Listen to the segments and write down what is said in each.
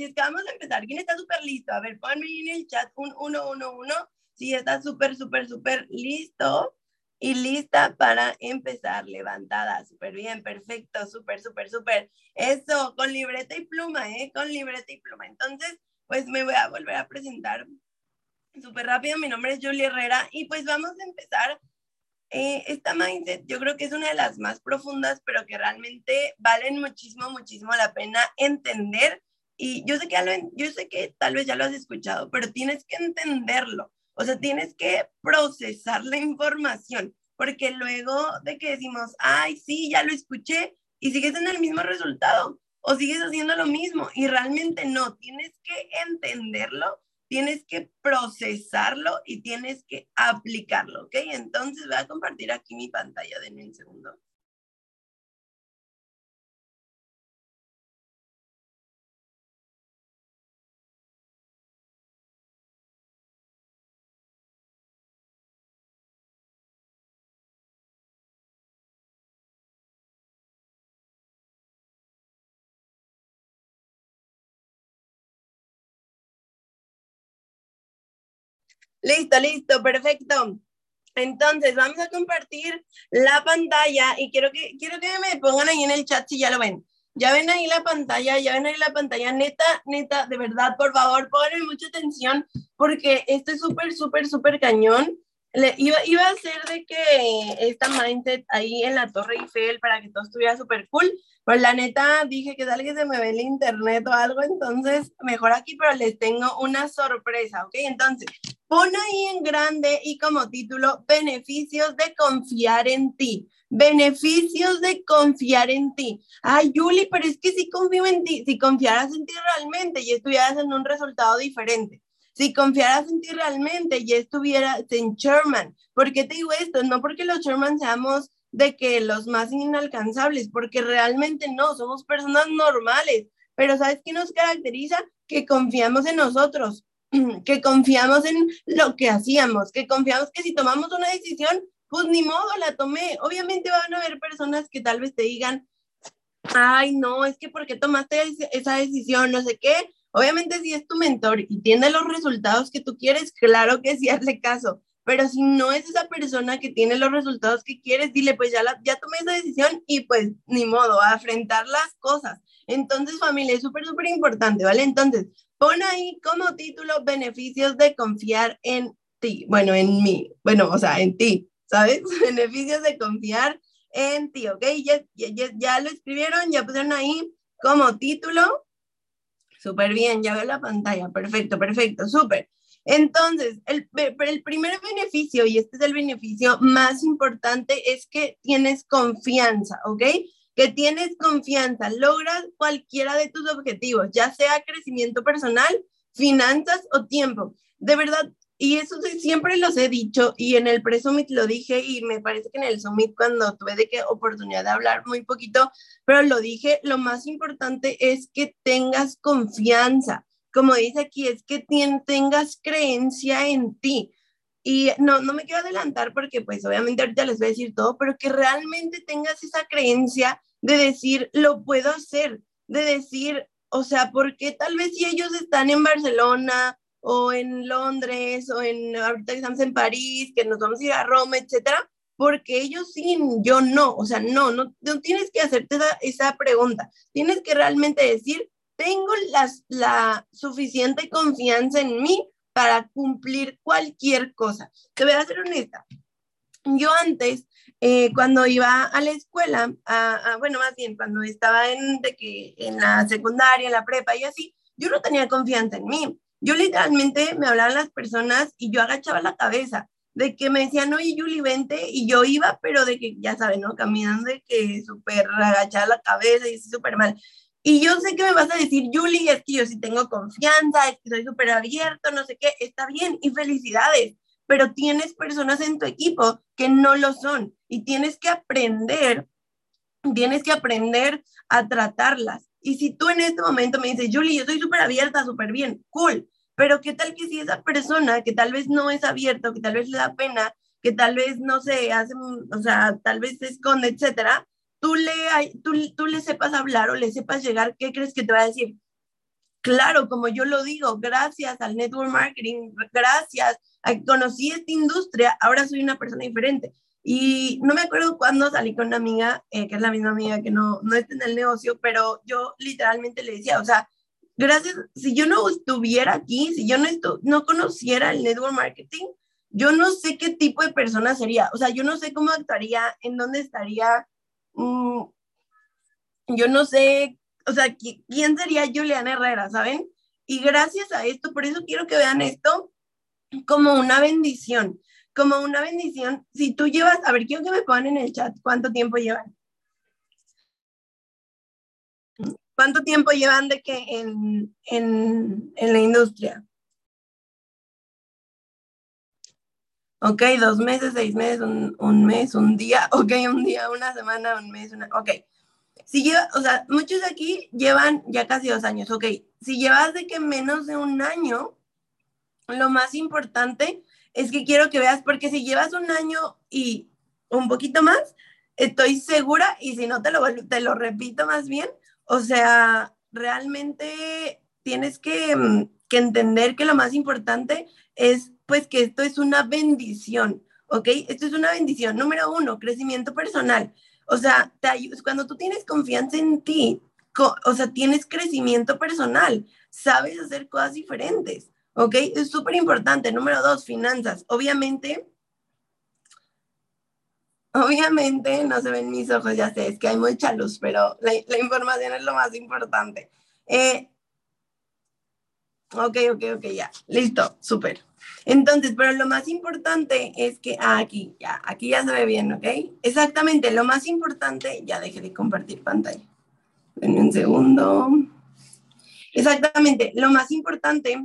Así es que vamos a empezar. ¿Quién está súper listo? A ver, ponme en el chat un 111. Si está súper, súper, súper listo y lista para empezar. Levantada, súper bien, perfecto, súper, súper, súper. Eso, con libreta y pluma, ¿eh? Con libreta y pluma. Entonces, pues me voy a volver a presentar súper rápido. Mi nombre es Julia Herrera y pues vamos a empezar. Eh, esta mindset yo creo que es una de las más profundas, pero que realmente valen muchísimo, muchísimo la pena entender. Y yo sé que, tal vez ya lo has escuchado, pero tienes que entenderlo. O sea, tienes que procesar la información, porque luego de que decimos, ay, sí, ya lo escuché, y sigues en el mismo resultado, o sigues haciendo lo mismo, y realmente no, tienes que entenderlo, tienes que procesarlo y tienes que aplicarlo, ¿ok? Entonces voy a compartir aquí mi pantalla, denme un segundo. Listo, listo, perfecto. Entonces, vamos a compartir la pantalla y quiero que, quiero que me pongan ahí en el chat si ya lo ven. Ya ven ahí la pantalla, ya ven ahí la pantalla. Neta, neta, de verdad, por favor, pongan mucha atención porque esto es súper, súper, súper cañón. Le, iba, iba a ser de que esta mindset ahí en la Torre Eiffel para que todo estuviera súper cool, pues la neta dije que tal que se me ve el internet o algo, entonces mejor aquí, pero les tengo una sorpresa, ¿ok? Entonces, pon ahí en grande y como título, beneficios de confiar en ti. Beneficios de confiar en ti. Ay, Yuli, pero es que si confío en ti, si confiaras en ti realmente y estuvieras en un resultado diferente. Si confiaras en ti realmente y estuvieras en Sherman. ¿Por qué te digo esto? No porque los Sherman seamos de que los más inalcanzables, porque realmente no, somos personas normales, pero ¿sabes qué nos caracteriza? Que confiamos en nosotros, que confiamos en lo que hacíamos, que confiamos que si tomamos una decisión, pues ni modo, la tomé. Obviamente van a haber personas que tal vez te digan, ay, no, es que porque tomaste esa decisión, no sé qué. Obviamente si es tu mentor y tiene los resultados que tú quieres, claro que sí, hazle caso pero si no es esa persona que tiene los resultados que quieres, dile, pues ya, ya tomé esa decisión y pues ni modo, a afrontar las cosas. Entonces, familia, es súper, súper importante, ¿vale? Entonces, pon ahí como título beneficios de confiar en ti, bueno, en mí, bueno, o sea, en ti, ¿sabes? beneficios de confiar en ti, ¿ok? Ya, ya, ya lo escribieron, ya pusieron ahí como título. Súper bien, ya veo la pantalla, perfecto, perfecto, súper. Entonces, el, el primer beneficio, y este es el beneficio más importante, es que tienes confianza, ¿ok? Que tienes confianza, logras cualquiera de tus objetivos, ya sea crecimiento personal, finanzas o tiempo. De verdad, y eso siempre los he dicho y en el pre-summit lo dije y me parece que en el summit cuando tuve de qué oportunidad de hablar muy poquito, pero lo dije, lo más importante es que tengas confianza como dice aquí, es que tengas creencia en ti. Y no, no me quiero adelantar porque pues obviamente ahorita les voy a decir todo, pero que realmente tengas esa creencia de decir, lo puedo hacer, de decir, o sea, porque tal vez si ellos están en Barcelona o en Londres o en, ahorita estamos en París, que nos vamos a ir a Roma, etcétera, porque ellos sí, yo no, o sea, no, no, no tienes que hacerte esa, esa pregunta, tienes que realmente decir, tengo la suficiente confianza en mí para cumplir cualquier cosa. Te voy a ser honesta. Yo antes, eh, cuando iba a la escuela, bueno, más bien cuando estaba en, de que, en la secundaria, en la prepa y así, yo no tenía confianza en mí. Yo literalmente me hablaban las personas y yo agachaba la cabeza de que me decían, oye, Yuli, vente, y yo iba, pero de que, ya saben, ¿no? Caminando de que súper agachada la cabeza y súper mal. Y yo sé que me vas a decir, Julie, es que yo sí tengo confianza, es que soy súper abierto, no sé qué, está bien y felicidades, pero tienes personas en tu equipo que no lo son y tienes que aprender, tienes que aprender a tratarlas. Y si tú en este momento me dices, Julie, yo soy súper abierta, súper bien, cool, pero ¿qué tal que si esa persona que tal vez no es abierta, que tal vez le da pena, que tal vez no se hace, o sea, tal vez se esconde, etcétera, tú le, tú, tú le sepas hablar o le sepas llegar, ¿qué crees que te va a decir? claro, como yo lo digo, gracias al network marketing, gracias a que conocí esta industria, ahora soy una persona diferente. Y no me acuerdo cuándo salí con una amiga, eh, que es la misma amiga que no, no está en el negocio, pero yo literalmente le decía, o sea, gracias, si yo no estuviera aquí, si yo no, no conociera el network marketing, yo no sé qué tipo de persona sería, o sea, yo no sé cómo actuaría, en dónde estaría, mm, yo no sé, o sea, quién sería Juliana Herrera, ¿saben? Y gracias a esto, por eso quiero que vean esto como una bendición, como una bendición. Si tú llevas, a ver, quiero que me pongan en el chat cuánto tiempo llevan. ¿Cuánto tiempo llevan de que en, en, en la industria? Ok, dos meses, seis meses, un, un, mes, un día, ok, un día, una semana, un mes, una, ok. Si lleva, o sea, muchos aquí llevan ya casi dos años, ok. Si llevas de que menos de un año, lo más importante es que quiero que veas, porque si llevas un año y un poquito más, estoy segura, y si no te lo, te lo repito más bien, o sea, realmente tienes que, mm, que entender que lo más importante es pues que esto es una bendición, ¿ok? Esto es una bendición. Número uno, crecimiento personal. O sea, te cuando tú tienes confianza en ti, o sea, tienes crecimiento personal, sabes hacer cosas diferentes, ¿ok? Es súper importante. Número dos, finanzas. Obviamente, Obviamente no se ven mis ojos, ya sé, es que hay mucha luz, pero la, la información es lo más importante. Eh, ok, ok, ok, ya, listo, súper. Entonces, pero lo más importante es que, ah, aquí, ya, aquí ya se ve bien, ¿ok? Exactamente, lo más importante, ya dejé de compartir pantalla. En un segundo. Exactamente, lo más importante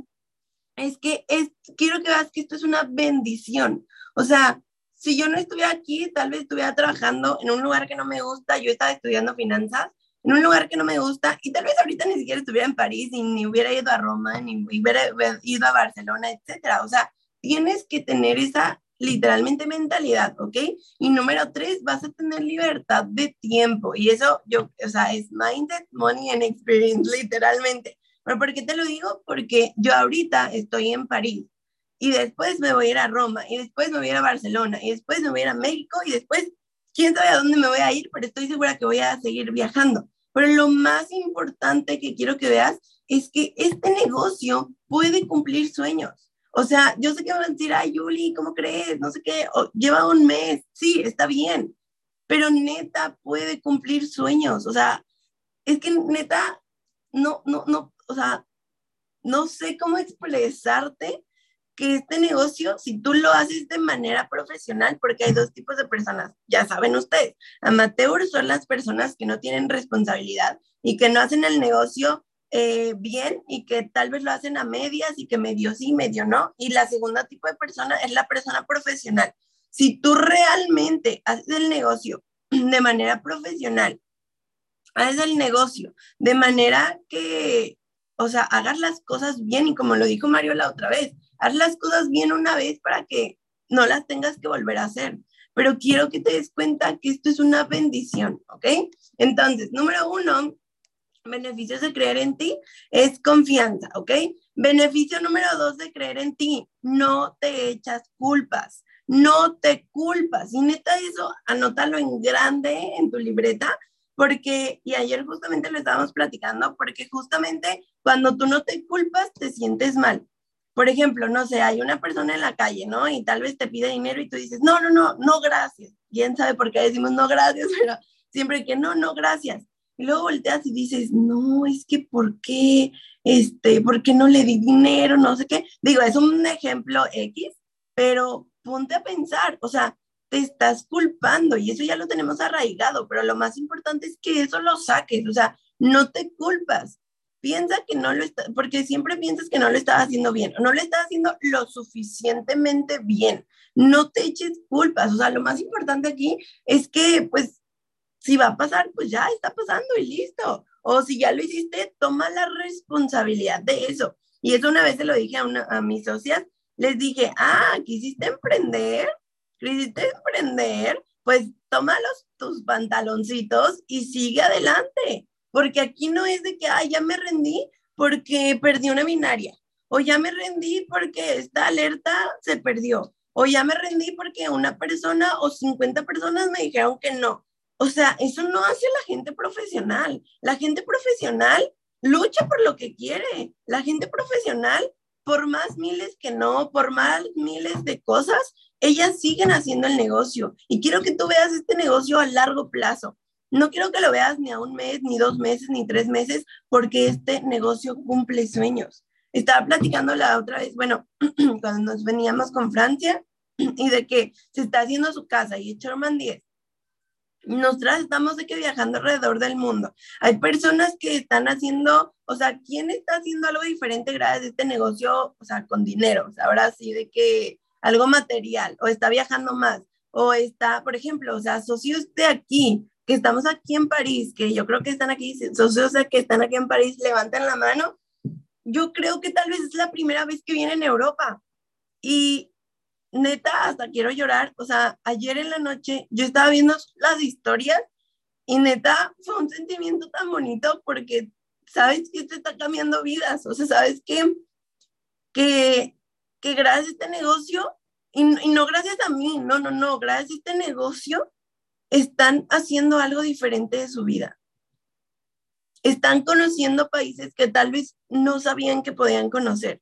es que es, quiero que veas que esto es una bendición. O sea, si yo no estuviera aquí, tal vez estuviera trabajando en un lugar que no me gusta, yo estaba estudiando finanzas, en un lugar que no me gusta, y tal vez ahorita ni siquiera estuviera en París, y ni hubiera ido a Roma, ni hubiera ido a Barcelona, etcétera. O sea, tienes que tener esa literalmente mentalidad, ¿ok? Y número tres, vas a tener libertad de tiempo. Y eso, yo, o sea, es mindset, money and experience, literalmente. ¿Pero por qué te lo digo? Porque yo ahorita estoy en París y después me voy a ir a Roma, y después me voy a ir a Barcelona, y después me voy a ir a México, y después, quién sabe a dónde me voy a ir, pero estoy segura que voy a seguir viajando. Pero lo más importante que quiero que veas es que este negocio puede cumplir sueños. O sea, yo sé que van a decir, ay, Yuli, ¿cómo crees? No sé qué, lleva un mes, sí, está bien, pero neta puede cumplir sueños. O sea, es que neta, no, no, no, o sea, no sé cómo expresarte que este negocio, si tú lo haces de manera profesional, porque hay dos tipos de personas, ya saben ustedes, amateurs son las personas que no tienen responsabilidad y que no hacen el negocio eh, bien y que tal vez lo hacen a medias y que medio sí, medio no. Y la segunda tipo de persona es la persona profesional. Si tú realmente haces el negocio de manera profesional, haces el negocio de manera que, o sea, hagas las cosas bien y como lo dijo Mario la otra vez, haz las cosas bien una vez para que no las tengas que volver a hacer. Pero quiero que te des cuenta que esto es una bendición, ¿ok? Entonces, número uno, beneficios de creer en ti es confianza, ¿ok? Beneficio número dos de creer en ti, no te echas culpas, no te culpas. Y neta eso, anótalo en grande en tu libreta, porque, y ayer justamente lo estábamos platicando, porque justamente cuando tú no te culpas, te sientes mal por ejemplo, no sé, hay una persona en la calle, ¿no? Y tal vez te pide dinero y tú dices, no, no, no, no, gracias. ¿Quién sabe por qué decimos no, gracias? Pero siempre que no, no, gracias. Y luego volteas y dices, no, es que ¿por qué? Este, ¿por qué no le di dinero? No sé qué. Digo, es un ejemplo X, pero ponte a pensar, o sea, te estás culpando y eso ya lo tenemos arraigado, pero lo más importante es que eso lo saques, o sea, no te culpas piensa que no lo está, porque siempre piensas que no lo estás haciendo bien, no lo estás haciendo lo suficientemente bien. No te eches culpas, o sea, lo más importante aquí es que, pues, si va a pasar, pues ya está pasando y listo. O si ya lo hiciste, toma la responsabilidad de eso. Y eso una vez se lo dije a, una, a mis socias, les dije, ah, quisiste emprender, quisiste emprender, pues tómalos tus pantaloncitos y sigue adelante porque aquí no es de que, ay, ya me rendí, porque perdí una binaria, o ya me rendí porque esta alerta se perdió, o ya me rendí porque una persona o 50 personas me dijeron que no. O sea, eso no hace la gente profesional. La gente profesional lucha por lo que quiere. La gente profesional, por más miles que no, por más miles de cosas, ellas siguen haciendo el negocio. Y quiero que tú veas este negocio a largo plazo. No quiero que lo veas ni a un mes, ni dos meses, ni tres meses, porque este negocio cumple sueños. Estaba platicando la otra vez, bueno, cuando nos veníamos con Francia, y de que se está haciendo su casa y Sherman 10 nosotras estamos de que viajando alrededor del mundo. Hay personas que están haciendo, o sea, ¿quién está haciendo algo diferente gracias a este negocio, o sea, con dinero? O sea, ahora sí, de que algo material, o está viajando más, o está, por ejemplo, o sea, socios de aquí, que estamos aquí en París, que yo creo que están aquí, socios que están aquí en París, levanten la mano. Yo creo que tal vez es la primera vez que vienen a Europa. Y neta, hasta quiero llorar. O sea, ayer en la noche yo estaba viendo las historias y neta fue un sentimiento tan bonito porque sabes que te está cambiando vidas. O sea, sabes que, que, que gracias a este negocio, y, y no gracias a mí, no, no, no, gracias a este negocio, están haciendo algo diferente de su vida. Están conociendo países que tal vez no sabían que podían conocer.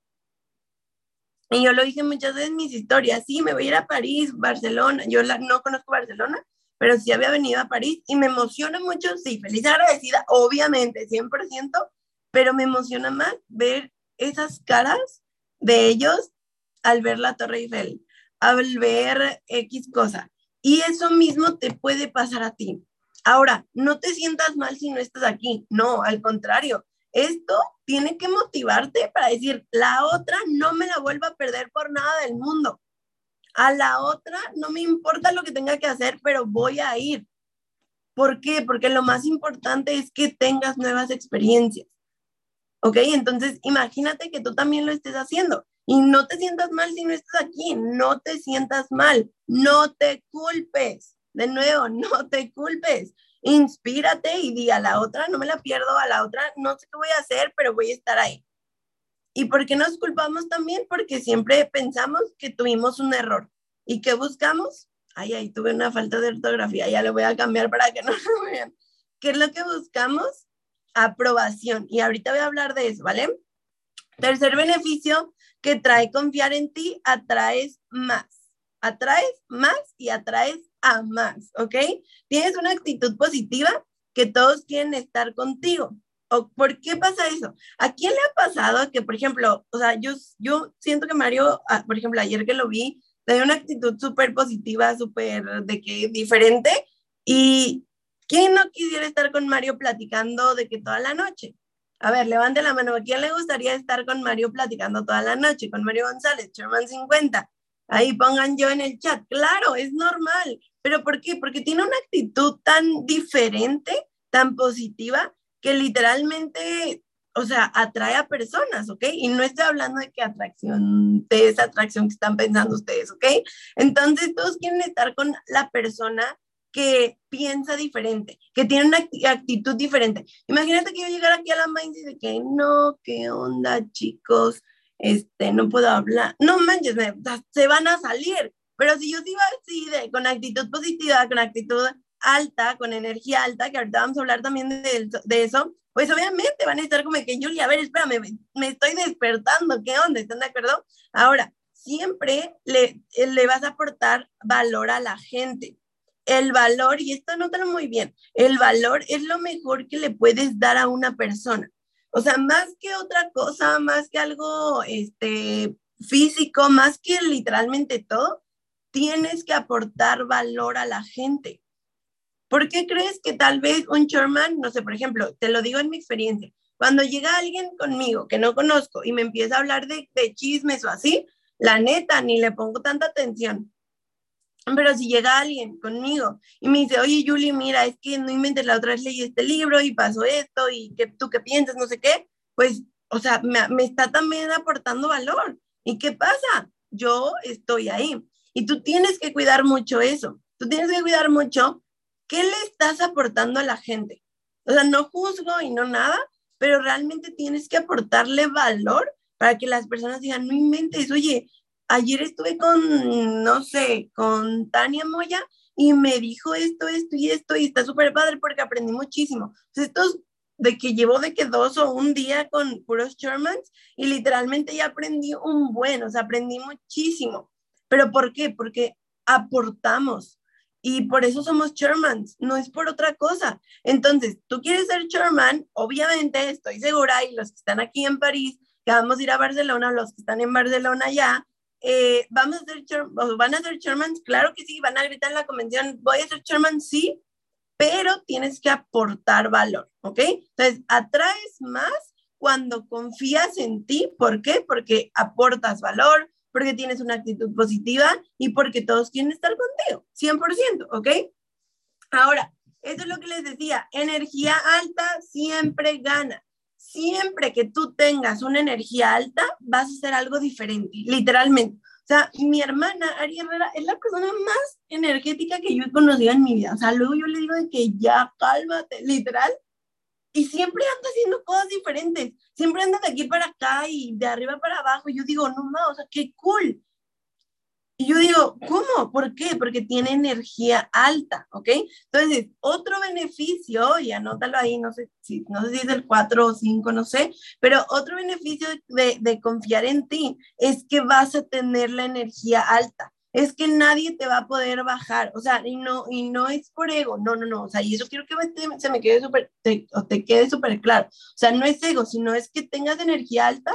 Y yo lo dije muchas veces en mis historias, sí, me voy a ir a París, Barcelona, yo no conozco Barcelona, pero sí había venido a París y me emociona mucho, sí, feliz agradecida, obviamente, 100%, pero me emociona más ver esas caras de ellos al ver la Torre Eiffel, al ver X cosa. Y eso mismo te puede pasar a ti. Ahora, no te sientas mal si no estás aquí, no, al contrario, esto tiene que motivarte para decir, la otra no me la vuelvo a perder por nada del mundo. A la otra no me importa lo que tenga que hacer, pero voy a ir. ¿Por qué? Porque lo más importante es que tengas nuevas experiencias. ¿Ok? Entonces, imagínate que tú también lo estés haciendo y no te sientas mal si no estás aquí, no te sientas mal, no te culpes. De nuevo, no te culpes inspírate y di a la otra, no me la pierdo, a la otra no sé qué voy a hacer, pero voy a estar ahí. ¿Y por qué nos culpamos también? Porque siempre pensamos que tuvimos un error. ¿Y qué buscamos? Ay, ahí tuve una falta de ortografía, ya lo voy a cambiar para que no lo vean. ¿Qué es lo que buscamos? Aprobación. Y ahorita voy a hablar de eso, ¿vale? Tercer beneficio que trae confiar en ti, atraes más. Atraes más y atraes a más, ¿ok? Tienes una actitud positiva que todos quieren estar contigo. ¿O ¿Por qué pasa eso? ¿A quién le ha pasado que, por ejemplo, o sea, yo, yo siento que Mario, ah, por ejemplo, ayer que lo vi, tenía una actitud súper positiva, súper de que diferente. ¿Y quién no quisiera estar con Mario platicando de que toda la noche? A ver, levante la mano. ¿A quién le gustaría estar con Mario platicando toda la noche? Con Mario González, Sherman 50. Ahí pongan yo en el chat. Claro, es normal. ¿Pero por qué? Porque tiene una actitud tan diferente, tan positiva, que literalmente, o sea, atrae a personas, ¿ok? Y no estoy hablando de qué atracción, de esa atracción que están pensando ustedes, ¿ok? Entonces, todos quieren estar con la persona que piensa diferente, que tiene una actitud diferente. Imagínate que yo llegara aquí a la Mind y de que no, qué onda, chicos, este, no puedo hablar. No manches, se van a salir. Pero si yo sigo así, de, con actitud positiva, con actitud alta, con energía alta, que ahorita vamos a hablar también de, de eso, pues obviamente van a estar como que, Julia, a ver, espérame, me, me estoy despertando, ¿qué onda? ¿Están de acuerdo? Ahora, siempre le, le vas a aportar valor a la gente. El valor, y esto nótalo muy bien, el valor es lo mejor que le puedes dar a una persona. O sea, más que otra cosa, más que algo este, físico, más que literalmente todo, tienes que aportar valor a la gente. ¿Por qué crees que tal vez un Sherman, no sé, por ejemplo, te lo digo en mi experiencia, cuando llega alguien conmigo que no conozco y me empieza a hablar de, de chismes o así, la neta, ni le pongo tanta atención. Pero si llega alguien conmigo y me dice, oye, Julie, mira, es que no inventes la otra vez leí este libro y pasó esto y que tú qué piensas, no sé qué, pues, o sea, me, me está también aportando valor. ¿Y qué pasa? Yo estoy ahí. Y tú tienes que cuidar mucho eso. Tú tienes que cuidar mucho qué le estás aportando a la gente. O sea, no juzgo y no nada, pero realmente tienes que aportarle valor para que las personas digan, no inventes, oye, ayer estuve con, no sé, con Tania Moya y me dijo esto, esto y esto, y está súper padre porque aprendí muchísimo. Entonces, estos de que llevo de que dos o un día con puros Shermans y literalmente ya aprendí un buen, o sea, aprendí muchísimo. ¿Pero por qué? Porque aportamos y por eso somos Shermans, no es por otra cosa. Entonces, tú quieres ser Sherman, obviamente estoy segura, y los que están aquí en París, que vamos a ir a Barcelona, los que están en Barcelona ya, eh, vamos a ser, van a ser Shermans, claro que sí, van a gritar en la convención, voy a ser Sherman, sí, pero tienes que aportar valor, ¿ok? Entonces, atraes más cuando confías en ti, ¿por qué? Porque aportas valor, porque tienes una actitud positiva y porque todos quieren estar contigo, 100%, ¿ok? Ahora, eso es lo que les decía, energía alta siempre gana. Siempre que tú tengas una energía alta, vas a hacer algo diferente, literalmente. O sea, mi hermana Ari Herrera es la persona más energética que yo he conocido en mi vida. O sea, luego yo le digo de que ya cálmate, literal. Y siempre anda haciendo cosas diferentes. Siempre anda de aquí para acá y de arriba para abajo. Y yo digo, no más, o sea, qué cool. Yo digo, ¿cómo? ¿Por qué? Porque tiene energía alta, ¿ok? Entonces, otro beneficio, y anótalo ahí, no sé si, no sé si es el 4 o 5, no sé, pero otro beneficio de, de confiar en ti es que vas a tener la energía alta. Es que nadie te va a poder bajar, o sea, y no, y no es por ego, no, no, no, o sea, y eso quiero que se me quede súper, o te quede súper claro. O sea, no es ego, sino es que tengas energía alta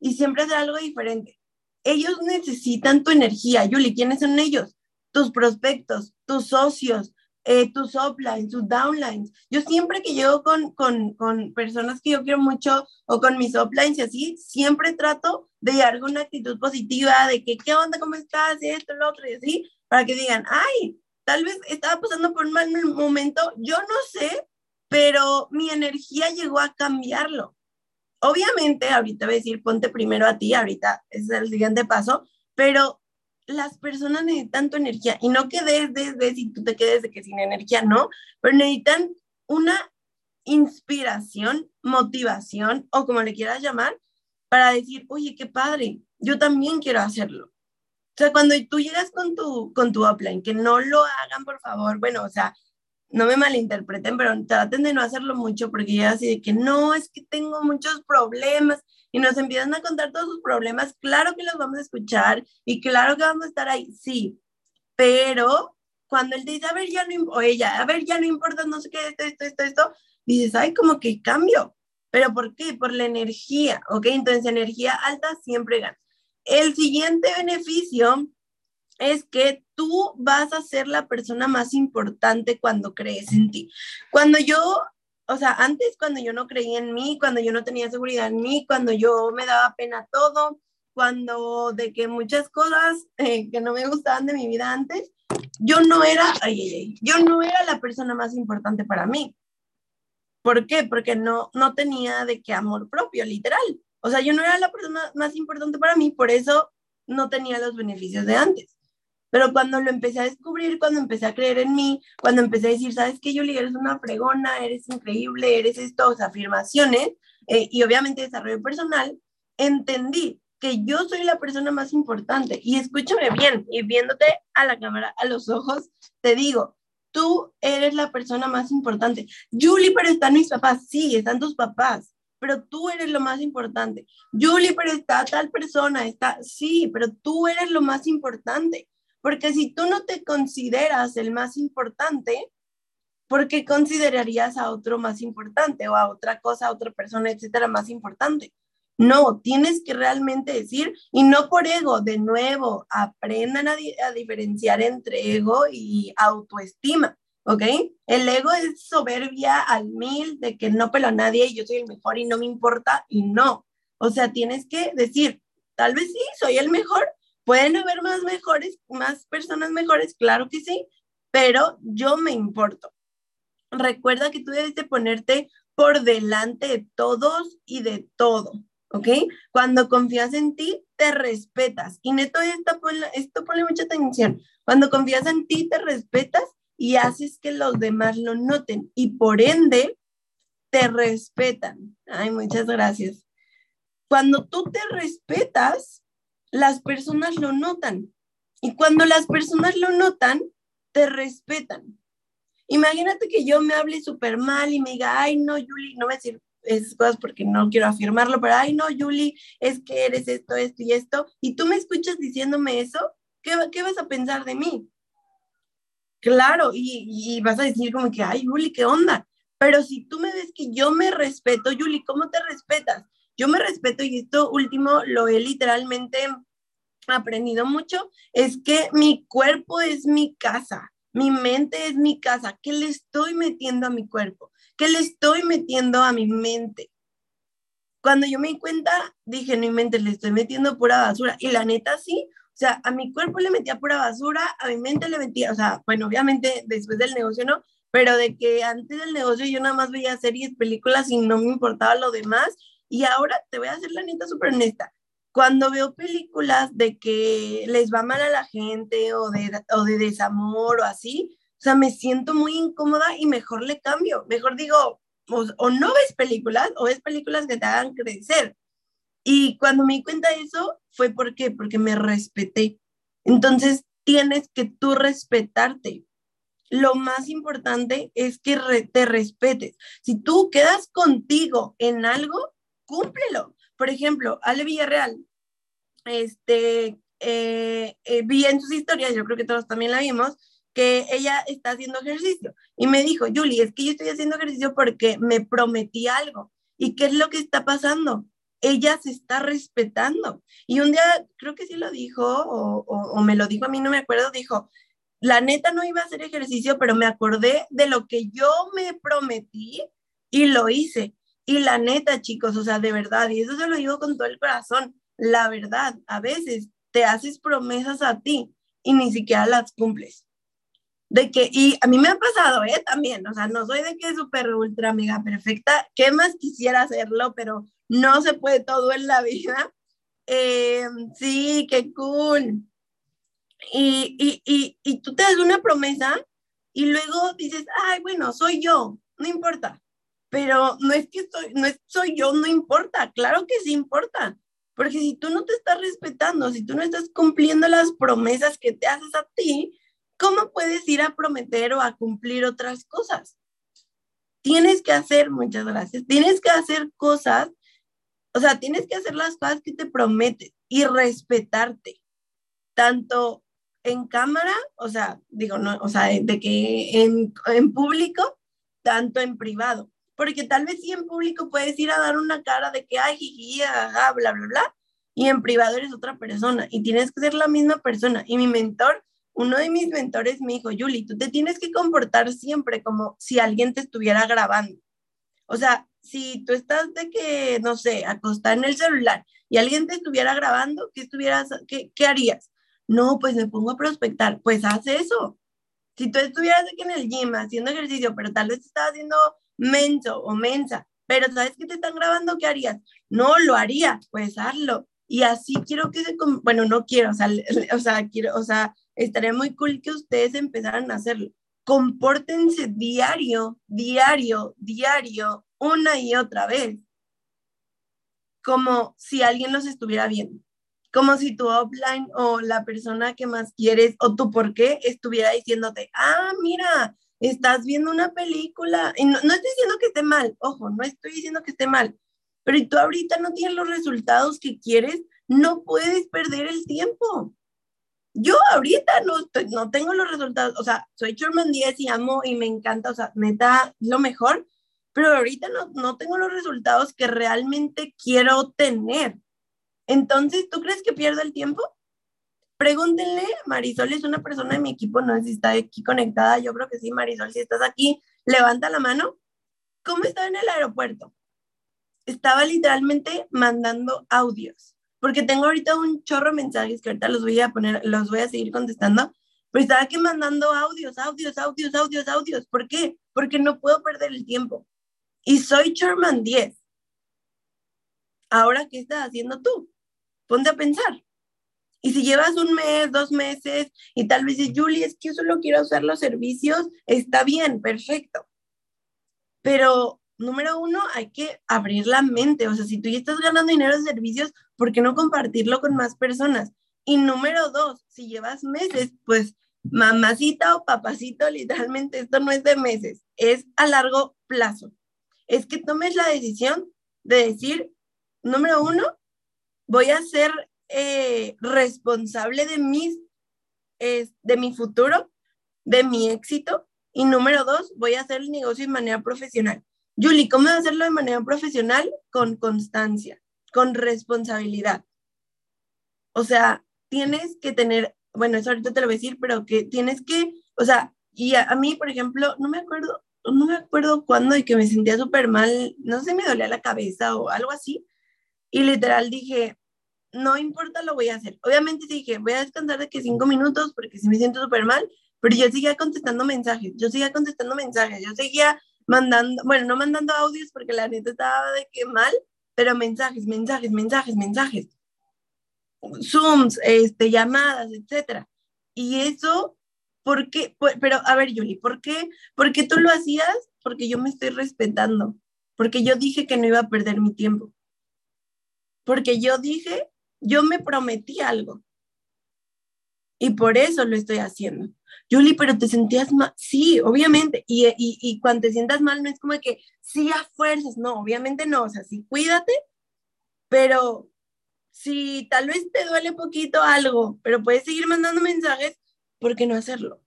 y siempre hacer algo diferente ellos necesitan tu energía. Yuli, ¿quiénes son ellos? Tus prospectos, tus socios, eh, tus uplines, tus downlines. Yo siempre que llego con, con, con, personas que yo quiero mucho o con mis uplines y así, siempre trato de llegar con una actitud positiva, de que, ¿qué onda? ¿Cómo estás? Esto, lo otro, y así, para que digan, ay, tal vez estaba pasando por un mal momento, yo no sé, pero mi energía llegó a cambiarlo. Obviamente, ahorita voy a decir, ponte primero a ti, ahorita es el siguiente paso, pero las personas necesitan tu energía y no que desde si tú te quedes de que sin energía, no, pero necesitan una inspiración, motivación o como le quieras llamar, para decir, oye, qué padre, yo también quiero hacerlo. O sea, cuando tú llegas con tu, con tu upline, que no lo hagan, por favor, bueno, o sea, no me malinterpreten, pero traten de no hacerlo mucho porque ya así de que no, es que tengo muchos problemas y nos empiezan a contar todos sus problemas, claro que los vamos a escuchar y claro que vamos a estar ahí, sí, pero cuando él dice, a ver, ya no, o ella, a ver, ya no importa, no sé qué, esto, esto, esto, esto, dices, ay, como que cambio, pero ¿por qué? Por la energía, ¿ok? Entonces, energía alta siempre gana. El siguiente beneficio es que tú vas a ser la persona más importante cuando crees en ti. Cuando yo, o sea, antes cuando yo no creía en mí, cuando yo no tenía seguridad en mí, cuando yo me daba pena todo, cuando de que muchas cosas eh, que no me gustaban de mi vida antes, yo no era, ay, ay, yo no era la persona más importante para mí. ¿Por qué? Porque no, no tenía de qué amor propio, literal. O sea, yo no era la persona más importante para mí, por eso no tenía los beneficios de antes. Pero cuando lo empecé a descubrir, cuando empecé a creer en mí, cuando empecé a decir, ¿sabes qué, Yuli? Eres una fregona, eres increíble, eres estos afirmaciones eh, y obviamente desarrollo personal, entendí que yo soy la persona más importante. Y escúchame bien, y viéndote a la cámara, a los ojos, te digo, tú eres la persona más importante. Julie, pero están mis papás. Sí, están tus papás, pero tú eres lo más importante. Julie, pero está tal persona, está, sí, pero tú eres lo más importante. Porque si tú no te consideras el más importante, ¿por qué considerarías a otro más importante o a otra cosa, a otra persona, etcétera, más importante? No, tienes que realmente decir, y no por ego, de nuevo, aprendan a, diferenciar entre ego y autoestima, ¿ok? El ego es soberbia al mil de que no pelo a nadie y yo soy el mejor y no me importa y no. O sea, tienes que decir, tal vez sí, soy el mejor, Pueden haber más mejores, más personas mejores, claro que sí, pero yo me importo. Recuerda que tú debes de ponerte por delante de todos y de todo, ¿ok? Cuando confías en ti, te respetas. Y neto, esto ponle, esto pone mucha atención. Cuando confías en ti, te respetas y haces que los demás lo noten. Y por ende, te respetan. Ay, muchas gracias. Cuando tú te respetas, las personas lo notan. Y cuando las personas lo notan, te respetan. Imagínate que yo me hable súper mal y me diga, ay, no, Yuli, no voy a decir esas cosas porque no quiero afirmarlo, pero ay, no, Yuli, es que eres esto, esto y esto, y tú me escuchas diciéndome eso, ¿qué, qué vas a pensar de mí? Claro, y, y, vas a decir como que, ay, Yuli, ¿qué onda? Pero si tú me ves que yo me respeto, Yuli, ¿cómo te respetas? Yo me respeto y esto último lo he literalmente aprendido mucho, es que mi cuerpo es mi casa, mi mente es mi casa. ¿Qué le estoy metiendo a mi cuerpo? ¿Qué le estoy metiendo a mi mente? Cuando yo me di cuenta, dije, no mi mente le estoy metiendo pura basura. Y la neta sí, o sea, a mi cuerpo le metía pura basura, a mi mente le metía, o sea, bueno, obviamente después del negocio no, pero de que antes del negocio yo nada más veía series, películas y no me importaba lo demás. Y ahora te voy a hacer la neta súper honesta cuando veo películas de que les va mal a la gente o de, o de desamor o así, o sea, me siento muy incómoda y mejor le cambio. Mejor digo, o, no ves películas o ves películas que te hagan crecer. Y cuando me di cuenta de eso, fue porque, porque me respeté. Entonces, tienes que tú respetarte. Lo más importante es que te respetes. Si tú quedas contigo en algo, cúmplelo. Por ejemplo, Ale Villarreal, este, eh, eh, vi en sus historias, yo creo que todos también la vimos, que ella está haciendo ejercicio. Y me dijo, Julie, es que yo estoy haciendo ejercicio porque me prometí algo. ¿Y qué es lo que está pasando? Ella se está respetando. Y un día, creo que sí lo dijo, o, o me lo dijo a mí, no me acuerdo, dijo, la neta no iba a hacer ejercicio, pero me acordé de lo que yo me prometí y lo hice. Y la neta, chicos, o sea, de verdad, y eso se lo digo con todo el corazón, la verdad, a veces te haces promesas a ti y ni siquiera las cumples. De que, y a mí me ha pasado, ¿eh? También, o sea, no soy de que súper ultra amiga perfecta, ¿qué más quisiera hacerlo? Pero no se puede todo en la vida. Eh, sí, qué cool. Y, y, y, y tú te das una promesa y luego dices, ay, bueno, soy yo, no importa pero no es que soy, no soy yo, no importa, claro que sí importa, porque si tú no te estás respetando, si tú no estás cumpliendo las promesas que te haces a ti, ¿cómo puedes ir a prometer o a cumplir otras cosas? Tienes que hacer, muchas gracias, tienes que hacer cosas, o sea, tienes que hacer las cosas que te prometes y respetarte, tanto en cámara, o sea, digo, no, o sea, de que en, en público, tanto en privado porque tal vez sí en público puedes ir a dar una cara de que, ay, jiji, bla, bla, bla, y en privado eres otra persona y tienes que ser la misma persona. Y mi mentor, uno de mis mentores me dijo, Yuli, tú te tienes que comportar siempre como si alguien te estuviera grabando. O sea, si tú estás de que, no sé, acostada en el celular y alguien te estuviera grabando, ¿qué, estuvieras, qué, qué harías? No, pues me pongo a prospectar. Pues haz eso. Si tú estuvieras aquí en el gym haciendo ejercicio, pero tal vez estás haciendo menso o mensa, pero ¿sabes que te están grabando? ¿Qué harías? No, lo haría, pues hazlo. Y así quiero que se, bueno, no quiero, o sea, o sea, quiero, o sea, estaría muy cool que ustedes empezaran a hacerlo. Compórtense diario, diario, diario, una y otra vez, como si alguien los estuviera viendo, como si tu offline o la persona que más quieres o tu por qué estuviera diciéndote, ah, mira, estás viendo una película, y no, estoy diciendo que esté mal, ojo, no estoy diciendo que esté mal, pero tú ahorita no tienes los resultados que quieres, no puedes perder el tiempo. Yo ahorita no, no tengo los resultados, o sea, soy Sherman 10 y amo y me encanta, o sea, me da lo mejor, pero ahorita no, no tengo los resultados que realmente quiero tener. Entonces, ¿tú crees que pierdo el tiempo? Pregúntenle, Marisol es una persona de mi equipo, no sé si está aquí conectada, yo creo que sí, Marisol, si estás aquí, levanta la mano. ¿Cómo estaba en el aeropuerto? Estaba literalmente mandando audios, porque tengo ahorita un chorro de mensajes que ahorita los voy a poner, los voy a seguir contestando, pero estaba aquí mandando audios, audios, audios, audios, audios. ¿Por qué? Porque no puedo perder el tiempo. Y soy Sherman 10. Ahora, ¿qué estás haciendo tú? Ponte a pensar. Y si llevas un mes, dos meses y tal vez dices, Julie, es que yo solo quiero usar los servicios, está bien, perfecto. Pero número uno, hay que abrir la mente. O sea, si tú ya estás ganando dinero de servicios, ¿por qué no compartirlo con más personas? Y número dos, si llevas meses, pues mamacita o papacito, literalmente esto no es de meses, es a largo plazo. Es que tomes la decisión de decir, número uno, voy a ser eh, responsable de mis, de mi futuro, de mi éxito. Y número dos, voy a hacer el negocio de manera profesional. Julie, ¿cómo hacerlo de manera profesional? Con constancia, con responsabilidad. O sea, tienes que tener, bueno, eso ahorita te lo voy a decir, pero que tienes que, o sea, y a, mí, por ejemplo, no me acuerdo, no me acuerdo cuándo y que me sentía súper mal, no sé, me dolía la cabeza o algo así. Y literal dije, no importa, lo voy a hacer. Obviamente dije, voy a descansar de que cinco minutos porque si me siento súper mal, pero yo seguía contestando mensajes, yo seguía contestando mensajes, yo seguía mandando, bueno, no mandando audios porque la neta estaba de que mal, pero mensajes, mensajes, mensajes, mensajes. Zooms, este, llamadas, etcétera. Y eso, ¿por qué? Pero, a ver, Yuli, ¿por qué? ¿Por qué tú lo hacías? Porque yo me estoy respetando, porque yo dije que no iba a perder mi tiempo, porque yo dije, yo me prometí algo. Y por eso lo estoy haciendo. Yuli, pero te sentías mal. Sí, obviamente. Y, y, y, cuando te sientas mal, no es como que sí a fuerzas. No, obviamente no. O sea, sí, cuídate, pero si tal vez te duele poquito algo, pero puedes seguir mandando mensajes, ¿por qué no hacerlo?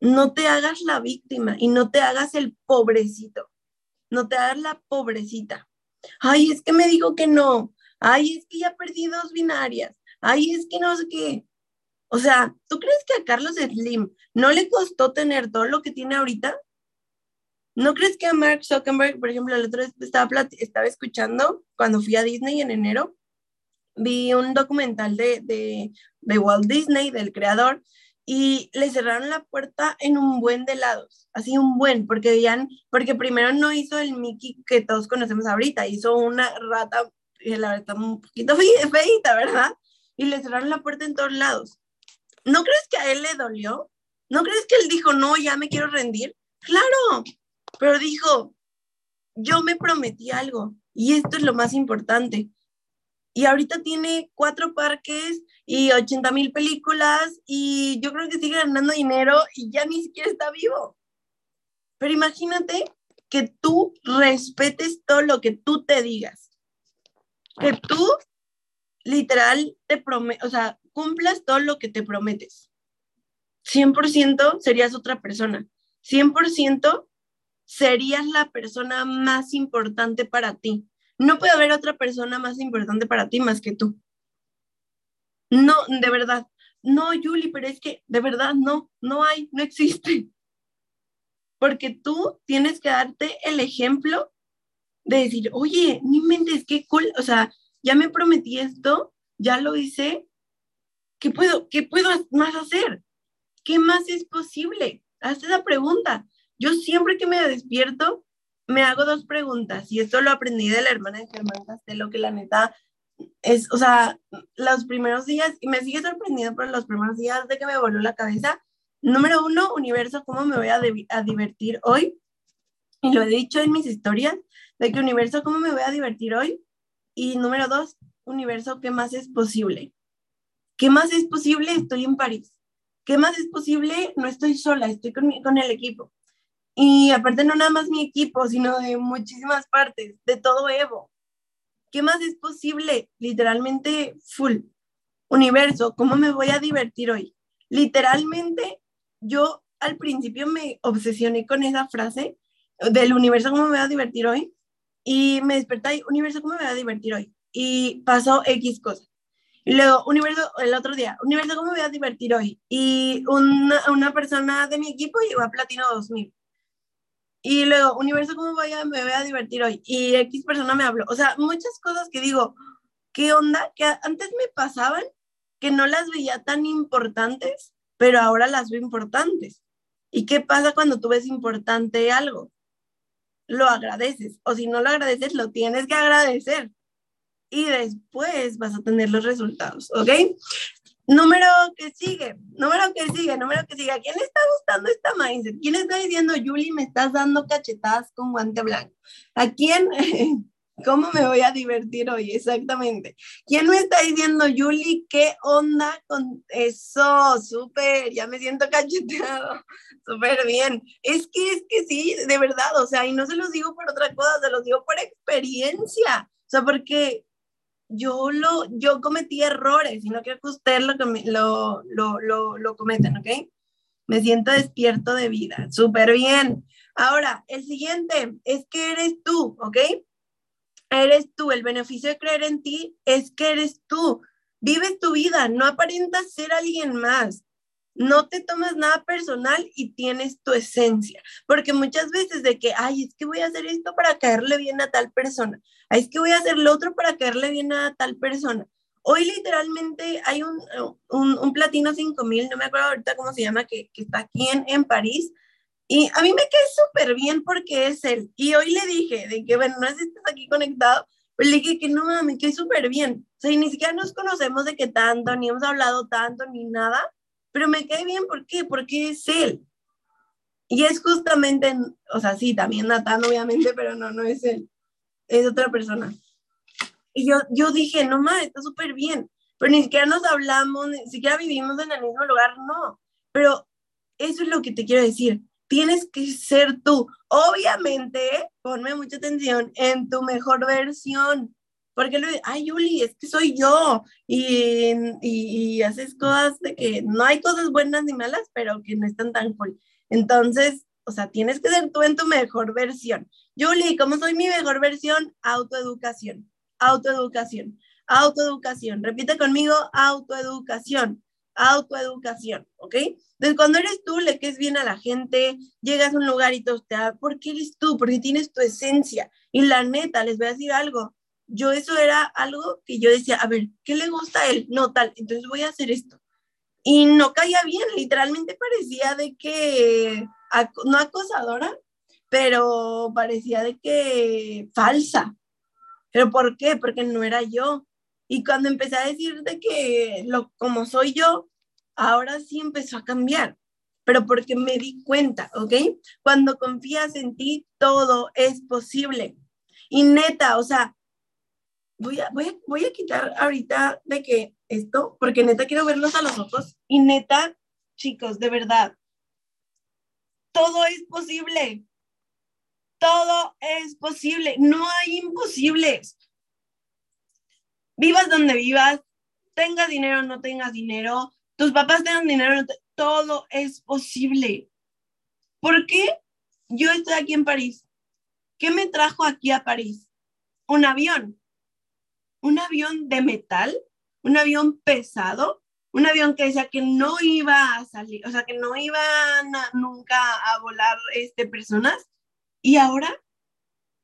No te hagas la víctima y no te hagas el pobrecito. No te hagas la pobrecita. Ay, es que me dijo que no. Ay, es que ya perdí dos binarias. Ay, es que no sé qué. O sea, ¿tú crees que a Carlos Slim no le costó tener todo lo que tiene ahorita? ¿No crees que a Mark Zuckerberg, por ejemplo, el otro vez estaba, estaba escuchando cuando fui a Disney en enero? Vi un documental de, de, de Walt Disney, del creador, y le cerraron la puerta en un buen de lados, así un buen, porque veían, porque primero no hizo el Mickey que todos conocemos ahorita, hizo una rata, la verdad, un poquito feita, ¿verdad? Y le cerraron la puerta en todos lados. ¿No crees que a él le dolió? ¿No crees que él dijo, no, ya me quiero rendir? Claro, pero dijo, yo me prometí algo y esto es lo más importante. Y ahorita tiene cuatro parques y 80 mil películas y yo creo que sigue ganando dinero y ya ni siquiera está vivo. Pero imagínate que tú respetes todo lo que tú te digas. Que tú literal te prometes, o sea, cumplas todo lo que te prometes. 100% serías otra persona. 100% serías la persona más importante para ti. No puede haber otra persona más importante para ti más que tú. No, de verdad. No, Julie, pero es que de verdad no, no hay, no existe. Porque tú tienes que darte el ejemplo de decir, oye, mi mente es que cool, o sea, ya me prometí esto, ya lo hice, ¿qué puedo, qué puedo más hacer? ¿Qué más es posible? Haz esa pregunta. Yo siempre que me despierto, me hago dos preguntas y esto lo aprendí de la hermana de Germán Castelo, que la neta es, o sea, los primeros días, y me sigue sorprendiendo por los primeros días de que me voló la cabeza. Número uno, universo, ¿cómo me voy a, a divertir hoy? Y lo he dicho en mis historias, de que universo, ¿cómo me voy a divertir hoy? Y número dos, universo, ¿qué más es posible? ¿Qué más es posible? Estoy en París. ¿Qué más es posible? No estoy sola, estoy con, con el equipo. Y aparte no nada más mi equipo, sino de muchísimas partes, de todo Evo. ¿Qué más es posible? Literalmente full. Universo, ¿cómo me voy a divertir hoy? Literalmente, yo al principio me obsesioné con esa frase del universo, ¿cómo me voy a divertir hoy? Y me desperté y, universo, ¿cómo me voy a divertir hoy? Y pasó X cosa. Y luego, universo, el otro día, universo, ¿cómo me voy a divertir hoy? Y una, una persona de mi equipo llegó a Platino 2000. Y luego, universo, ¿cómo voy a, me voy a divertir hoy? Y X persona me habló. O sea, muchas cosas que digo, ¿qué onda? Que antes me pasaban que no las veía tan importantes, pero ahora las veo importantes. ¿Y qué pasa cuando tú ves importante algo? Lo agradeces. O si no lo agradeces, lo tienes que agradecer y después vas a tener los resultados, ¿ok? Número que sigue, número que sigue, número que sigue. ¿A quién le está gustando esta mindset? ¿Quién está diciendo, Julie, me estás dando cachetadas con guante blanco? ¿A quién? ¿Cómo me voy a divertir hoy? Exactamente. ¿Quién me está diciendo, Julie, qué onda con eso? Súper, ya me siento cacheteado. Súper bien. Es que, es que sí, de verdad, o sea, y no se los digo por otra cosa, se los digo por experiencia. O sea, porque yo, lo, yo cometí errores y no quiero que ustedes lo, lo, lo, lo, lo cometan, ¿ok? Me siento despierto de vida, súper bien. Ahora, el siguiente es que eres tú, ¿ok? Eres tú. El beneficio de creer en ti es que eres tú. Vives tu vida, no aparentas ser alguien más. No te tomas nada personal y tienes tu esencia. Porque muchas veces de que, ay, es que voy a hacer esto para caerle bien a tal persona es que voy a hacer lo otro para caerle bien a tal persona. Hoy literalmente hay un, un, un platino 5000, no me acuerdo ahorita cómo se llama, que, que está aquí en, en París. Y a mí me quedé súper bien porque es él. Y hoy le dije, de que, bueno, no sé si estás aquí conectado, pero le dije que no, me quedé súper bien. O sea, ni siquiera nos conocemos de qué tanto, ni hemos hablado tanto, ni nada. Pero me quedé bien, ¿por qué? Porque es él. Y es justamente, o sea, sí, también Natán, obviamente, pero no, no es él es otra persona. Y yo, yo dije, no más, está súper bien, pero ni siquiera nos hablamos, ni siquiera vivimos en el mismo lugar, no. Pero eso es lo que te quiero decir. Tienes que ser tú. Obviamente, ponme mucha atención en tu mejor versión. Porque lo ay, Yuli, es que soy yo. Y, y, y, haces cosas de que no hay cosas buenas ni malas, pero que no están tan cool. Entonces, o sea, tienes que ser tú en tu mejor versión. Julie, ¿cómo soy mi mejor versión? Autoeducación, autoeducación, autoeducación. Repite conmigo, autoeducación, autoeducación, ¿ok? Entonces, cuando eres tú, le es bien a la gente, llegas a un lugar y te ¿por qué eres tú? Porque tienes tu esencia. Y la neta, les voy a decir algo. Yo eso era algo que yo decía, a ver, ¿qué le gusta a él? No, tal, entonces voy a hacer esto. Y no caía bien, literalmente parecía de que no acosadora, pero parecía de que falsa. ¿Pero por qué? Porque no era yo. Y cuando empecé a decir de que lo, como soy yo, ahora sí empezó a cambiar. Pero porque me di cuenta, ¿ok? Cuando confías en ti, todo es posible. Y neta, o sea, voy a, voy voy a quitar ahorita de que esto, porque neta quiero verlos a los ojos. Y neta, chicos, de verdad, todo es posible. Todo es posible. No hay imposibles. Vivas donde vivas, tengas dinero o no tengas dinero, tus papás tengan dinero, todo es posible. ¿Por qué yo estoy aquí en París? ¿Qué me trajo aquí a París? Un avión. Un avión de metal, un avión pesado, un avión que decía que no iba a salir, o sea, que no iban nunca a volar este, personas. Y ahora,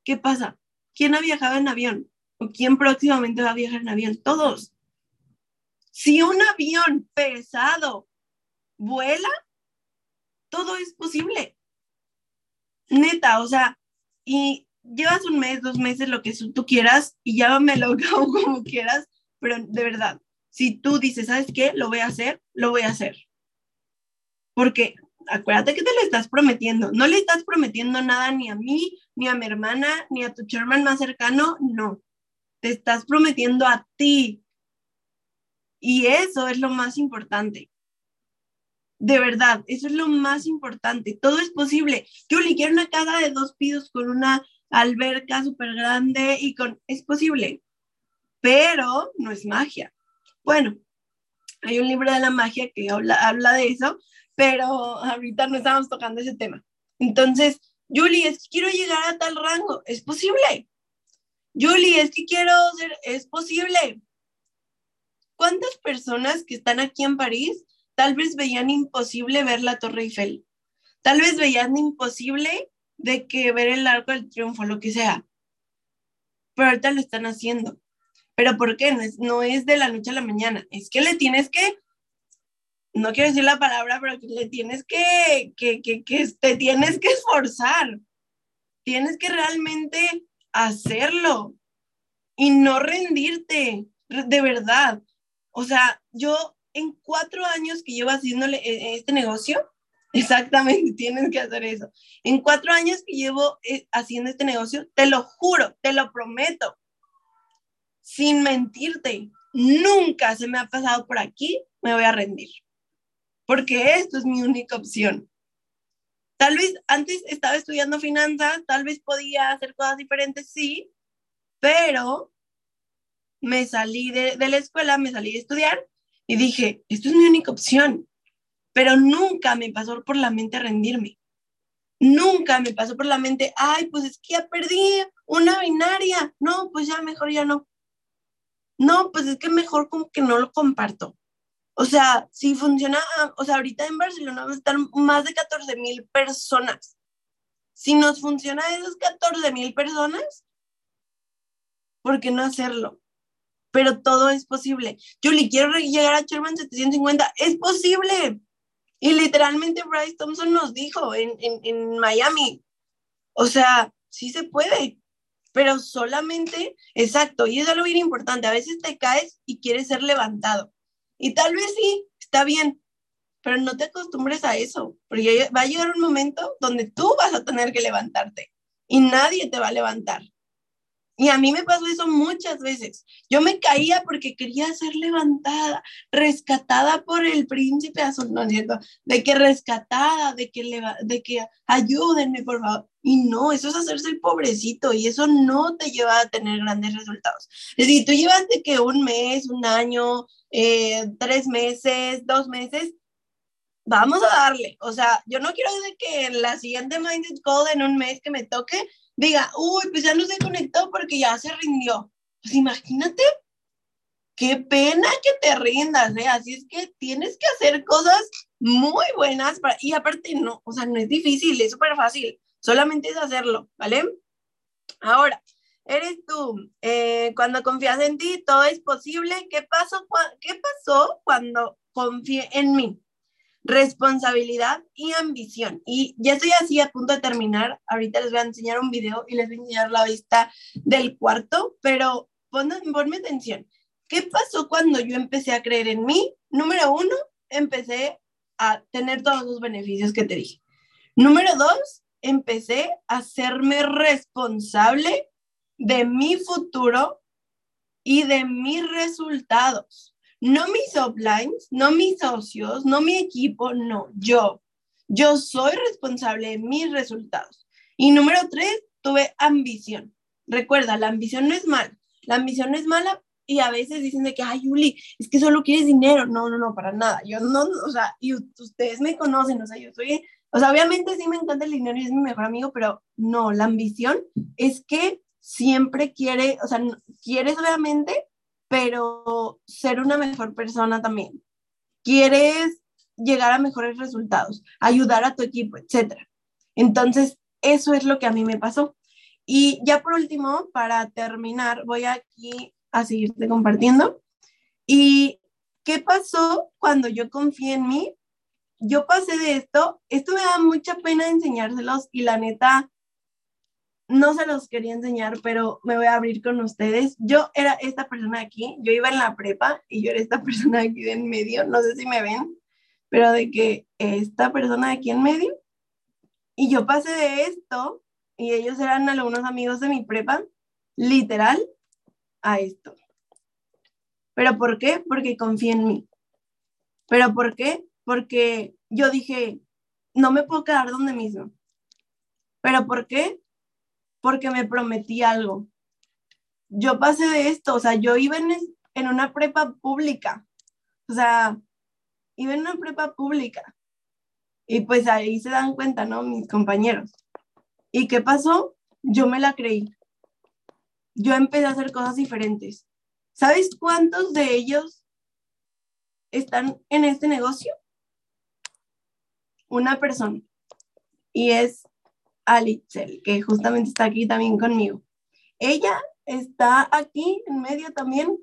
¿qué pasa? ¿Quién ha viajado en avión? ¿O quién próximamente va a viajar en avión? Todos. Si un avión pesado vuela, todo es posible. Neta, o sea, y llevas un mes, dos meses, lo que tú quieras, y llámamelo como quieras, pero de verdad, si tú dices, ¿sabes qué? Lo voy a hacer, lo voy a hacer. Porque acuérdate que te le estás prometiendo. No le estás prometiendo nada ni a mí, ni a mi hermana, ni a tu chairman más cercano, no. Te estás prometiendo a ti. Y eso es lo más importante. De verdad, eso es lo más importante. Todo es posible. Yo le quiero una casa de dos pisos con una alberca súper grande y con... Es posible, pero no es magia. Bueno, hay un libro de la magia que habla, habla de eso, pero ahorita no estamos tocando ese tema. Entonces, Julie, es quiero llegar a tal rango, es posible. Julie, es que quiero ser, es posible. ¿Cuántas personas que están aquí en París tal vez veían imposible ver la Torre Eiffel? Tal vez veían imposible de que ver el Arco del Triunfo, lo que sea. Pero ahorita lo están haciendo. Pero ¿por qué? No es, de la noche a la mañana. Es que le tienes que, no quiero decir la palabra, pero le tienes que, que, que, que te tienes que esforzar. Tienes que realmente hacerlo y no rendirte, de verdad. O sea, yo en cuatro años que llevo haciéndole eh, este negocio, exactamente, tienes que hacer eso. En cuatro años que llevo eh, haciendo este negocio, te lo juro, te lo prometo, sin mentirte, nunca se me ha pasado por aquí, me voy a rendir, porque esto es mi única opción. Tal vez antes estaba estudiando finanzas, tal vez podía hacer cosas diferentes, sí, pero me salí de, la escuela, me salí de estudiar y dije, esto es mi única opción, pero nunca me pasó por la mente rendirme. Nunca me pasó por la mente, ay, pues es que ya perdí una binaria. No, pues ya mejor ya no. No, pues es que mejor como que no lo comparto. O sea, si funciona, o sea, ahorita en Barcelona van a estar más de 14 mil personas. Si nos funciona esas 14 mil personas, ¿por qué no hacerlo? Pero todo es posible. Julie, quiero llegar a Sherman 750. Es posible. Y literalmente Bryce Thompson nos dijo en, en, Miami. O sea, sí se puede pero solamente, exacto, y es algo bien importante, a veces te caes y quieres ser levantado. Y tal vez sí, está bien, pero no te acostumbres a eso, porque va a llegar un momento donde tú vas a tener que levantarte y nadie te va a levantar. Y a mí me pasó eso muchas veces. Yo me caía porque quería ser levantada, rescatada por el príncipe azul, no cierto, de que rescatada, de que, de que ayúdenme, por favor. Y no, eso es hacerse el pobrecito y eso no te lleva a tener grandes resultados. Es decir, tú llevas de que un mes, un año, eh, tres meses, dos meses, vamos a darle. O sea, yo no quiero de que en la siguiente Mindset Code en un mes que me toque, diga, uy, pues ya no se conectó porque ya se rindió. Pues imagínate, qué pena que te rindas, ¿eh? Así es que tienes que hacer cosas muy buenas para, y aparte no, o sea, no es difícil, es súper fácil, solamente es hacerlo, ¿vale? Ahora, eres tú, eh, cuando confías en ti, todo es posible. ¿Qué pasó, ¿Qué pasó cuando confié en mí? Responsabilidad y ambición. Y ya estoy así a punto de terminar. Ahorita les voy a enseñar un video y les voy a enseñar la vista del cuarto, pero ponme, ponme atención. ¿Qué pasó cuando yo empecé a creer en mí? Número uno, empecé a tener todos los beneficios que te dije. Número dos, empecé a hacerme responsable de mi futuro y de mis resultados. No mis uplines, no mis socios, no mi equipo, no, yo. Yo soy responsable de mis resultados. Y número tres, tuve ambición. Recuerda, la ambición no es mala. La ambición no es mala y a veces dicen de que, ay, Yuli, es que solo quieres dinero. No, no, no, para nada. Yo no, o sea, y ustedes me conocen, o sea, yo soy, o sea, obviamente sí me encanta el dinero y es mi mejor amigo, pero no, la ambición es que siempre quiere, o sea, quieres obviamente pero ser una mejor persona también. Quieres llegar a mejores resultados, ayudar a tu equipo, etc. Entonces, eso es lo que a mí me pasó. Y ya por último, para terminar, voy aquí a seguirte compartiendo. ¿Y qué pasó cuando yo confié en mí? Yo pasé de esto, esto me da mucha pena enseñárselos y la neta, no se los quería enseñar, pero me voy a abrir con ustedes. Yo era esta persona aquí, yo iba en la prepa y yo era esta persona aquí de en medio, no sé si me ven, pero de que esta persona de aquí en medio, y yo pasé de esto, y ellos eran algunos amigos de mi prepa, literal, a esto. ¿Pero por qué? Porque confié en mí. ¿Pero por qué? Porque yo dije, no me puedo quedar donde mismo. ¿Pero por qué? Porque me prometí algo. Yo pasé de esto, o sea, yo iba en, en una prepa pública, o sea, iba en una prepa pública. Y pues ahí se dan cuenta, ¿no? Mis compañeros. ¿Y qué pasó? Yo me la creí. Yo empecé a hacer cosas diferentes. ¿Sabes cuántos de ellos están en este negocio? Una persona. Y es Alitzel, que justamente está aquí también conmigo. Ella está aquí en medio también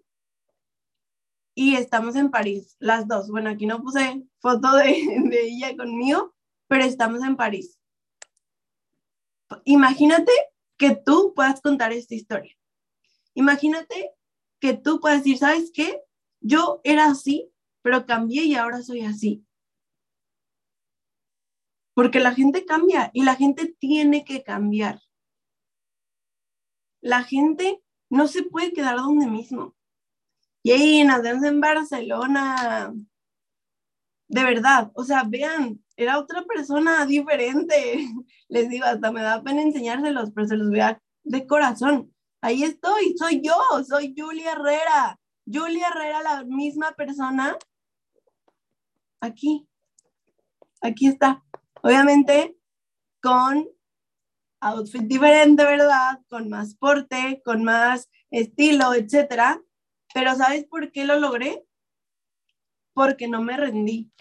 y estamos en París, las dos. Bueno, aquí no puse foto de, de ella conmigo, pero estamos en París. Imagínate que tú puedas contar esta historia. Imagínate que tú puedas decir, ¿sabes qué? Yo era así pero cambié y ahora soy así. Porque la gente cambia y la gente tiene que cambiar. La gente no se puede quedar donde mismo. Y ahí nos en Barcelona. De verdad, o sea, vean, era otra persona diferente. Les digo, hasta me da pena enseñárselos, pero se los vea de corazón. Ahí estoy, soy yo, soy Julia Herrera. Julia Herrera, la misma persona. Aquí, aquí está. Obviamente con outfit diferente, ¿verdad? Con más porte, con más estilo, etcétera. Pero ¿sabes por qué lo logré? Porque no me rendí.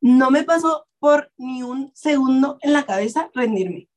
No me pasó por ni un segundo en la cabeza rendirme.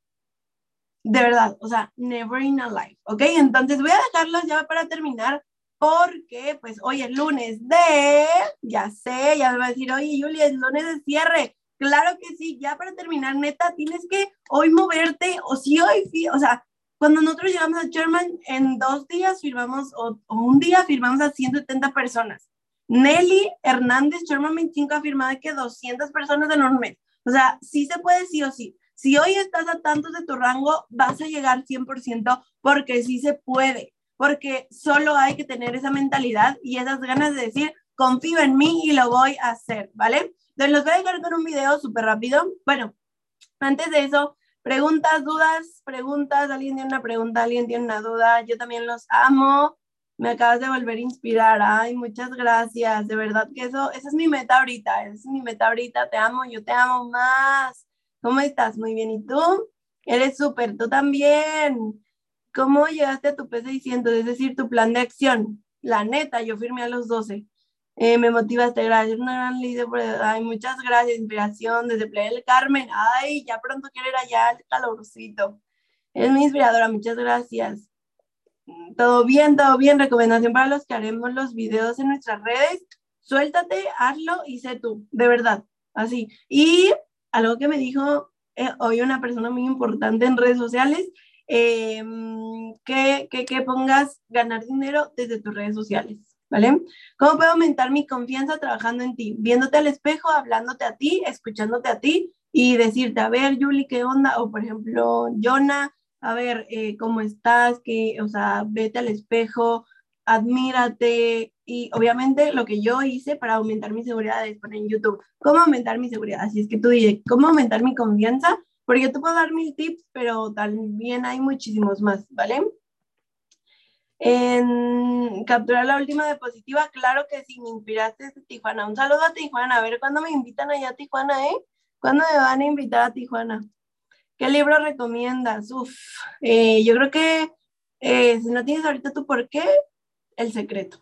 De verdad, o sea, never in a life, ¿ok? Entonces voy a dejarlos ya para terminar porque pues hoy es lunes de, ya sé, ya me va a decir, oye Julia, es lunes de cierre. Claro que sí, ya para terminar, neta, tienes que hoy moverte, o si hoy, o sea, cuando nosotros llegamos a Sherman, en dos días firmamos, o, un día firmamos a 170 personas. Nelly Hernández, Sherman 25, ha firmado que 200 personas en un mes. O sea, sí se puede, sí o sí. Si hoy estás a tantos de tu rango, vas a llegar 100% porque sí se puede, porque solo hay que tener esa mentalidad y esas ganas de decir, confío en mí y lo voy a hacer, ¿vale? Entonces los voy a dejar con un video súper rápido. Bueno, antes de eso, preguntas, dudas, preguntas, alguien tiene una pregunta, alguien tiene una duda, yo también los amo. Me acabas de volver a inspirar. Ay, muchas gracias. De verdad que eso, esa es mi meta ahorita. Es mi meta ahorita. Te amo, yo te amo más. ¿Cómo estás? Muy bien. ¿Y tú? Eres súper. Tú también. ¿Cómo llegaste a tu P600? Es decir, tu plan de acción. La neta, yo firmé a los 12. Eh, me motivaste, gracias. Una gran líder. Ay, muchas gracias. Inspiración desde Playa del Carmen. Ay, ya pronto quiero ir allá al calorcito. Es mi inspiradora. Muchas gracias. Todo bien, todo bien. Recomendación para los que haremos los videos en nuestras redes. Suéltate, hazlo y sé tú. De verdad. Así. Y algo que me dijo eh, hoy una persona muy importante en redes sociales, eh, que, que, que, pongas ganar dinero desde tus redes sociales, ¿vale? ¿Cómo puedo aumentar mi confianza trabajando en ti? Viéndote al espejo, hablándote a ti, escuchándote a ti y decirte, a ver, Julie, ¿qué onda? O por ejemplo, Jonah, a ver, eh, ¿cómo estás? Que, o sea, vete al espejo, admírate y obviamente lo que yo hice para aumentar mi seguridad es poner en YouTube cómo aumentar mi seguridad. Así es que tú dices, ¿cómo aumentar mi confianza? Porque te puedo dar mil tips, pero también hay muchísimos más, ¿vale? En capturar la última diapositiva, claro que sí, me inspiraste desde Tijuana. Un saludo a Tijuana, a ver cuándo me invitan allá a Tijuana, ¿eh? ¿Cuándo me van a invitar a Tijuana? ¿Qué libro recomiendas? Uf, eh, yo creo que eh, si no tienes ahorita tu por qué, el secreto.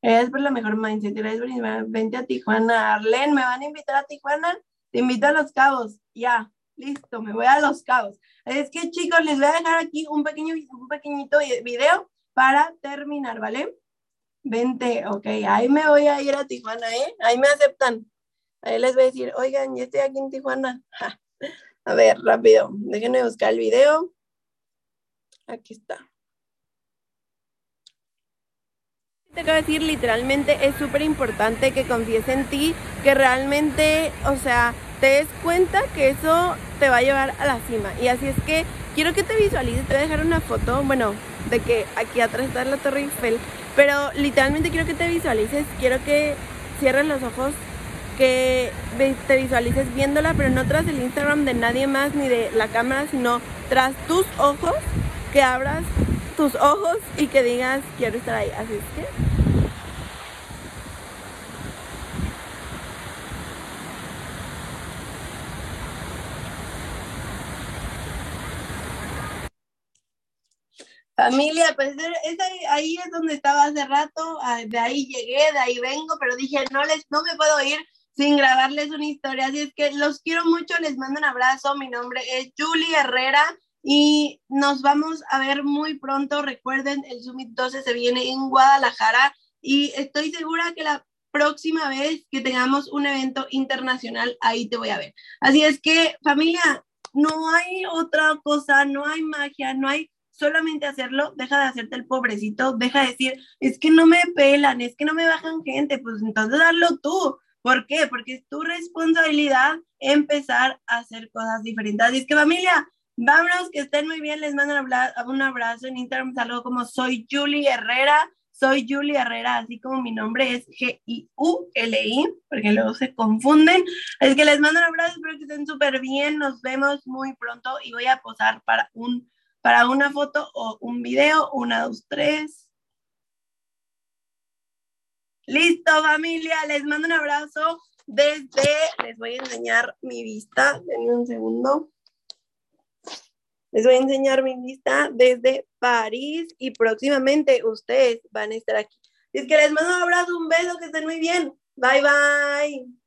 Es por la mejor mindset. Gracias por Vente a Tijuana. Arlen, ¿me van a invitar a Tijuana? Te invito a Los Cabos. Ya, listo, me voy a Los Cabos. Es que chicos, les voy a dejar aquí un, pequeño, un pequeñito video para terminar, ¿vale? Vente, ok, ahí me voy a ir a Tijuana, ¿eh? Ahí me aceptan. Ahí les voy a decir, oigan, ya estoy aquí en Tijuana. A ver, rápido, déjenme buscar el video. Aquí está. Te acabo de decir, literalmente es súper importante que confíes en ti, que realmente, o sea, te des cuenta que eso te va a llevar a la cima. Y así es que quiero que te visualices, te voy a dejar una foto, bueno, de que aquí atrás está la Torre Eiffel, pero literalmente quiero que te visualices, quiero que cierres los ojos, que te visualices viéndola, pero no tras el Instagram de nadie más ni de la cámara, sino tras tus ojos, que abras tus ojos y que digas quiero estar ahí. Así es que Familia, pues ahí, es donde estaba hace rato, ah, de ahí llegué, de ahí vengo, pero dije, no, les, no me puedo ir sin grabarles una historia, así es que los quiero mucho, les mando un abrazo, mi nombre es Julie Herrera, y nos vamos a ver muy pronto. Recuerden, el Summit 12 se viene en Guadalajara y estoy segura que la próxima vez que tengamos un evento internacional, ahí te voy a ver. Así es que, familia, no hay otra cosa, no hay magia, no hay solamente hacerlo, deja de hacerte el pobrecito, deja de decir, es que no me pelan, es que no me bajan gente, pues entonces hazlo tú. ¿Por qué? Porque es tu responsabilidad empezar a hacer cosas diferentes. Así es que familia, vámonos, que estén muy bien, les mando un abrazo en Instagram, salgo como soy Julie Herrera, soy Julie Herrera, así como mi nombre es G-I-U-L-I, porque luego se confunden. Es que les mando un abrazo, espero que estén súper bien, nos vemos muy pronto y voy a posar para un para una foto o un video. Una, dos, tres. Listo, familia. Les mando un abrazo desde, les voy a enseñar mi vista. Denme un segundo. Les voy a enseñar mi vista desde París y próximamente ustedes van a estar aquí. Es que les mando un abrazo, un beso, que estén muy bien. Bye, bye.